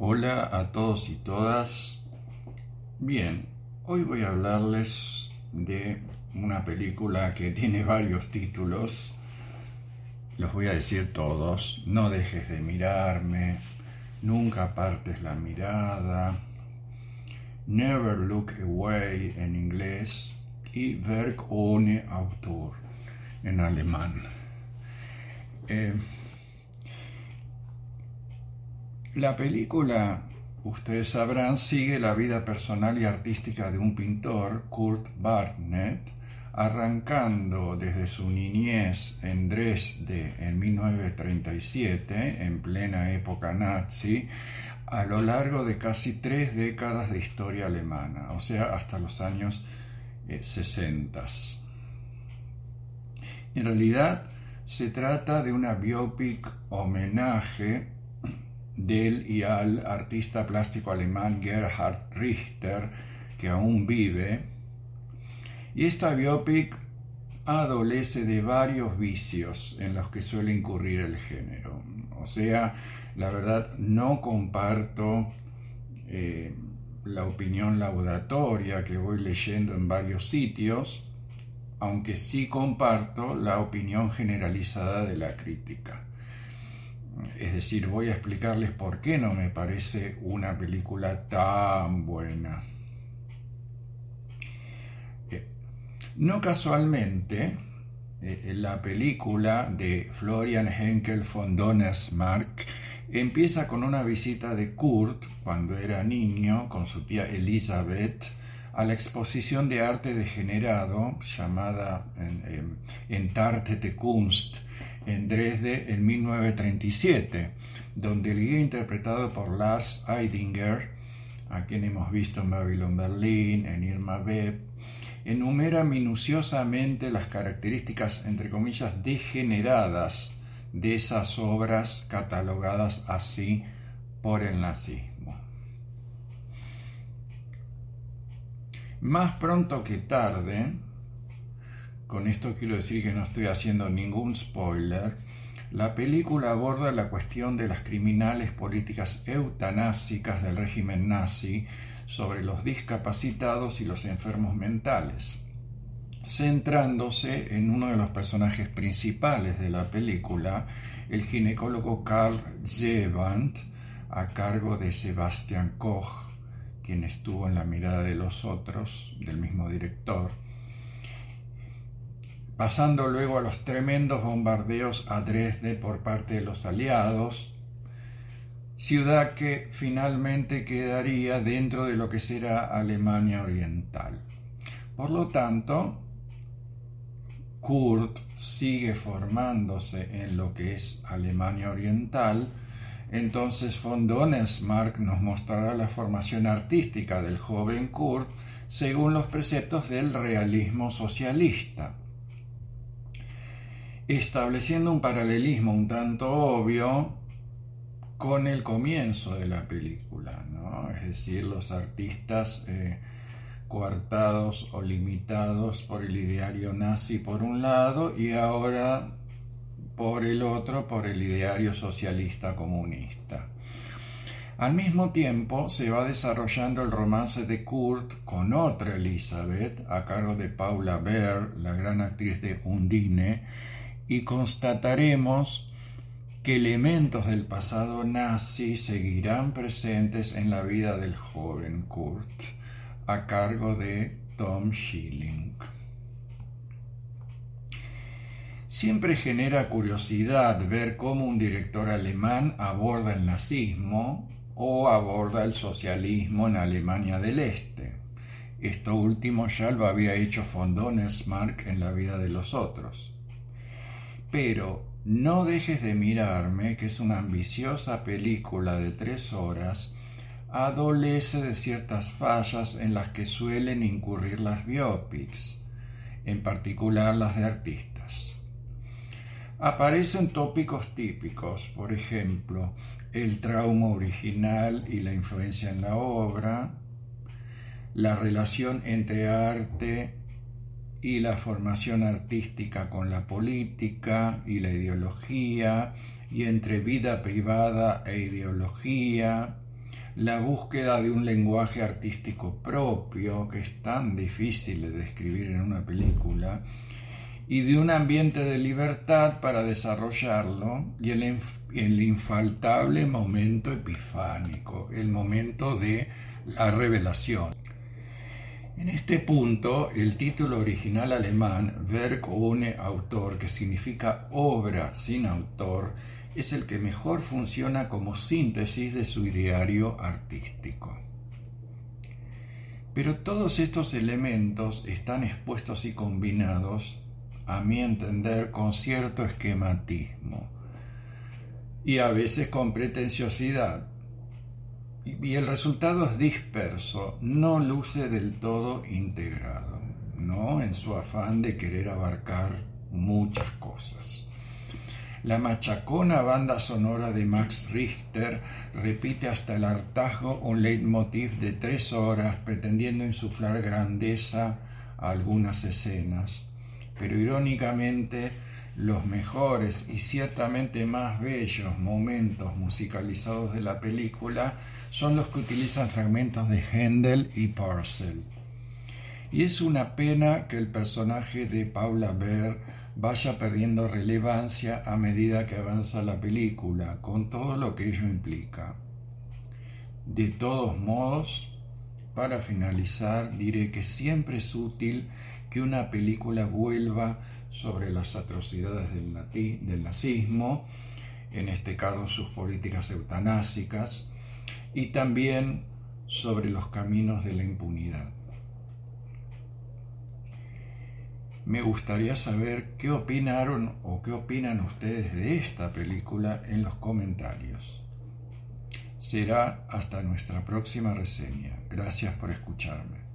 Hola a todos y todas. Bien, hoy voy a hablarles de una película que tiene varios títulos. Los voy a decir todos. No dejes de mirarme. Nunca apartes la mirada. Never Look Away en inglés y Werk ohne Autor en alemán. Eh, la película, ustedes sabrán, sigue la vida personal y artística de un pintor, Kurt Barnett, arrancando desde su niñez en Dresde en 1937, en plena época nazi, a lo largo de casi tres décadas de historia alemana, o sea, hasta los años 60. Eh, en realidad, se trata de una biopic homenaje del y al artista plástico alemán Gerhard Richter, que aún vive. Y esta biopic adolece de varios vicios en los que suele incurrir el género. O sea, la verdad no comparto eh, la opinión laudatoria que voy leyendo en varios sitios, aunque sí comparto la opinión generalizada de la crítica. Es decir, voy a explicarles por qué no me parece una película tan buena. Eh, no casualmente, eh, la película de Florian Henkel von Donnersmarck empieza con una visita de Kurt, cuando era niño, con su tía Elizabeth, a la exposición de arte degenerado llamada Entartete Kunst en Dresde en 1937, donde el guía interpretado por Lars Eidinger, a quien hemos visto en Babylon Berlin, en Irma Web, enumera minuciosamente las características, entre comillas, degeneradas de esas obras catalogadas así por el nazismo. Más pronto que tarde, con esto quiero decir que no estoy haciendo ningún spoiler, la película aborda la cuestión de las criminales políticas eutanásicas del régimen nazi sobre los discapacitados y los enfermos mentales, centrándose en uno de los personajes principales de la película, el ginecólogo Karl Zewand, a cargo de Sebastian Koch, quien estuvo en la mirada de los otros, del mismo director, pasando luego a los tremendos bombardeos a Dresde por parte de los aliados, ciudad que finalmente quedaría dentro de lo que será Alemania Oriental. Por lo tanto, Kurt sigue formándose en lo que es Alemania Oriental, entonces von Donnersmarck nos mostrará la formación artística del joven Kurt según los preceptos del realismo socialista estableciendo un paralelismo un tanto obvio con el comienzo de la película, ¿no? es decir, los artistas eh, coartados o limitados por el ideario nazi por un lado y ahora por el otro por el ideario socialista comunista. Al mismo tiempo se va desarrollando el romance de Kurt con otra Elizabeth a cargo de Paula Beer, la gran actriz de Undine, y constataremos que elementos del pasado nazi seguirán presentes en la vida del joven Kurt, a cargo de Tom Schilling. Siempre genera curiosidad ver cómo un director alemán aborda el nazismo o aborda el socialismo en Alemania del Este. Esto último ya lo había hecho von Donnersmarck en La vida de los otros. Pero no dejes de mirarme, que es una ambiciosa película de tres horas, adolece de ciertas fallas en las que suelen incurrir las biopics, en particular las de artistas. Aparecen tópicos típicos, por ejemplo, el trauma original y la influencia en la obra, la relación entre arte y la formación artística con la política y la ideología, y entre vida privada e ideología, la búsqueda de un lenguaje artístico propio, que es tan difícil de describir en una película, y de un ambiente de libertad para desarrollarlo, y el, el infaltable momento epifánico, el momento de la revelación. En este punto, el título original alemán Werk ohne Autor, que significa obra sin autor, es el que mejor funciona como síntesis de su ideario artístico. Pero todos estos elementos están expuestos y combinados, a mi entender, con cierto esquematismo y a veces con pretenciosidad, y el resultado es disperso, no luce del todo integrado, ¿no? En su afán de querer abarcar muchas cosas. La machacona banda sonora de Max Richter repite hasta el hartazgo un leitmotiv de tres horas pretendiendo insuflar grandeza a algunas escenas, pero irónicamente los mejores y ciertamente más bellos momentos musicalizados de la película son los que utilizan fragmentos de Händel y Parcel. Y es una pena que el personaje de Paula Bear vaya perdiendo relevancia a medida que avanza la película, con todo lo que ello implica. De todos modos, para finalizar, diré que siempre es útil que una película vuelva sobre las atrocidades del nazismo, en este caso sus políticas eutanásicas, y también sobre los caminos de la impunidad. Me gustaría saber qué opinaron o qué opinan ustedes de esta película en los comentarios. Será hasta nuestra próxima reseña. Gracias por escucharme.